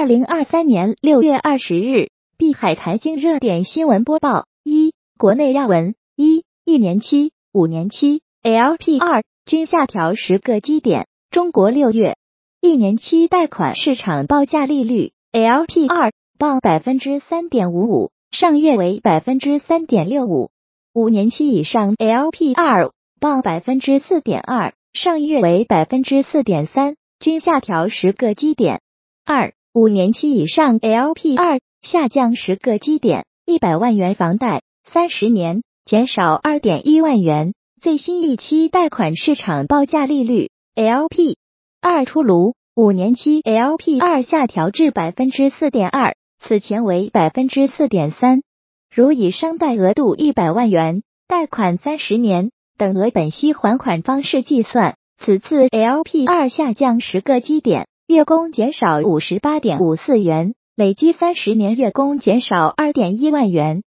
二零二三年六月二十日，碧海财经热点新闻播报：一、国内要闻：一、一年期、五年期 LPR 均下调十个基点。中国六月一年期贷款市场报价利率 LPR 报百分之三点五五，上月为百分之三点六五；五年期以上 LPR 报百分之四点二，上月为百分之四点三，均下调十个基点。二、五年期以上 LPR 下降十个基点，一百万元房贷三十年减少二点一万元。最新一期贷款市场报价利率 LP 二出炉，五年期 LP 二下调至百分之四点二，此前为百分之四点三。如以商贷额度一百万元，贷款三十年等额本息还款方式计算，此次 LP 二下降十个基点。月供减少五十八点五四元，累计三十年月供减少二点一万元。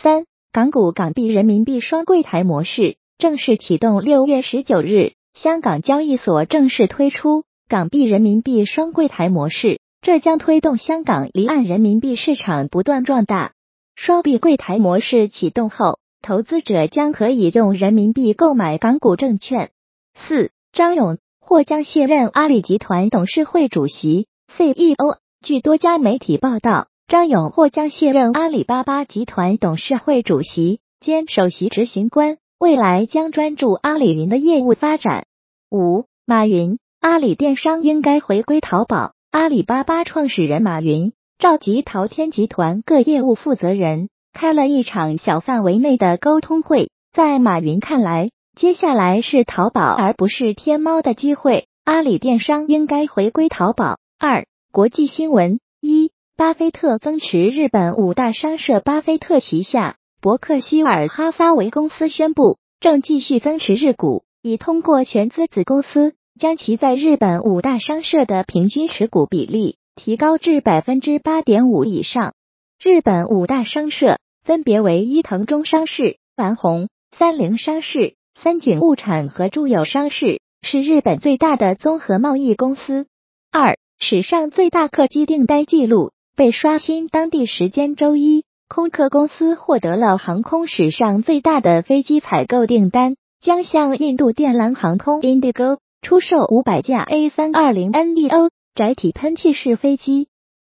三、港股港币人民币双柜台模式正式启动。六月十九日，香港交易所正式推出港币人民币双柜台模式，这将推动香港离岸人民币市场不断壮大。双币柜台模式启动后，投资者将可以用人民币购买港股证券。四、张勇。或将卸任阿里集团董事会主席 CEO。据多家媒体报道，张勇或将卸任阿里巴巴集团董事会主席兼首席执行官，未来将专注阿里云的业务发展。五、马云，阿里电商应该回归淘宝。阿里巴巴创始人马云召集淘天集团各业务负责人，开了一场小范围内的沟通会。在马云看来，接下来是淘宝而不是天猫的机会，阿里电商应该回归淘宝。二、国际新闻：一、巴菲特增持日本五大商社，巴菲特旗下伯克希尔哈撒韦公司宣布，正继续增持日股，已通过全资子公司将其在日本五大商社的平均持股比例提高至百分之八点五以上。日本五大商社分别为伊藤忠商事、丸红、三菱商事。三井物产和住友商事是日本最大的综合贸易公司。二，史上最大客机订单记录被刷新。当地时间周一，空客公司获得了航空史上最大的飞机采购订单，将向印度电缆航空 Indigo 出售五百架 A 三二零 neo 载体喷气式飞机。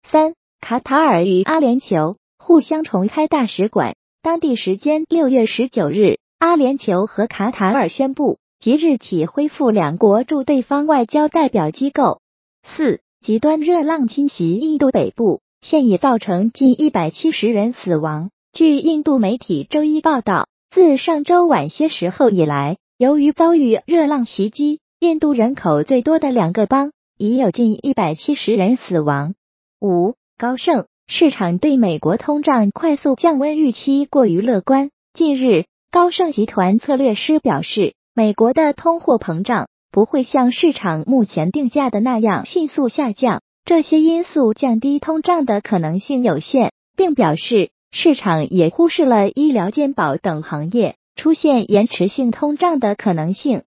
三，卡塔尔与阿联酋互相重开大使馆。当地时间六月十九日。阿联酋和卡塔尔宣布，即日起恢复两国驻对方外交代表机构。四极端热浪侵袭印度北部，现已造成近一百七十人死亡。据印度媒体周一报道，自上周晚些时候以来，由于遭遇热浪袭击，印度人口最多的两个邦已有近一百七十人死亡。五高盛市场对美国通胀快速降温预期过于乐观。近日。高盛集团策略师表示，美国的通货膨胀不会像市场目前定价的那样迅速下降，这些因素降低通胀的可能性有限，并表示市场也忽视了医疗健保等行业出现延迟性通胀的可能性。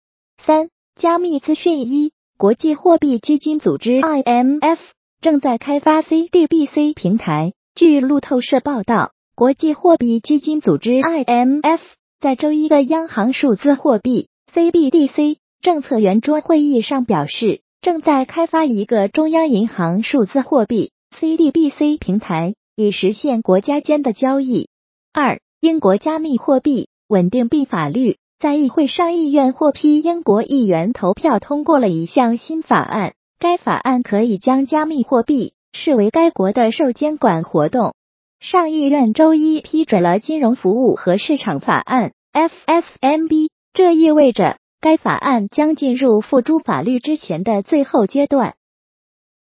三、加密资讯一，国际货币基金组织 IMF 正在开发 CDBC 平台。据路透社报道，国际货币基金组织 IMF。在周一的央行数字货币 CBDC 政策圆桌会议上表示，正在开发一个中央银行数字货币 CDBC 平台，以实现国家间的交易。二、英国加密货币稳定币法律在议会上议院获批，英国议员投票通过了一项新法案，该法案可以将加密货币视为该国的受监管活动。上议院周一批准了金融服务和市场法案 （FSMB），这意味着该法案将进入付诸法律之前的最后阶段。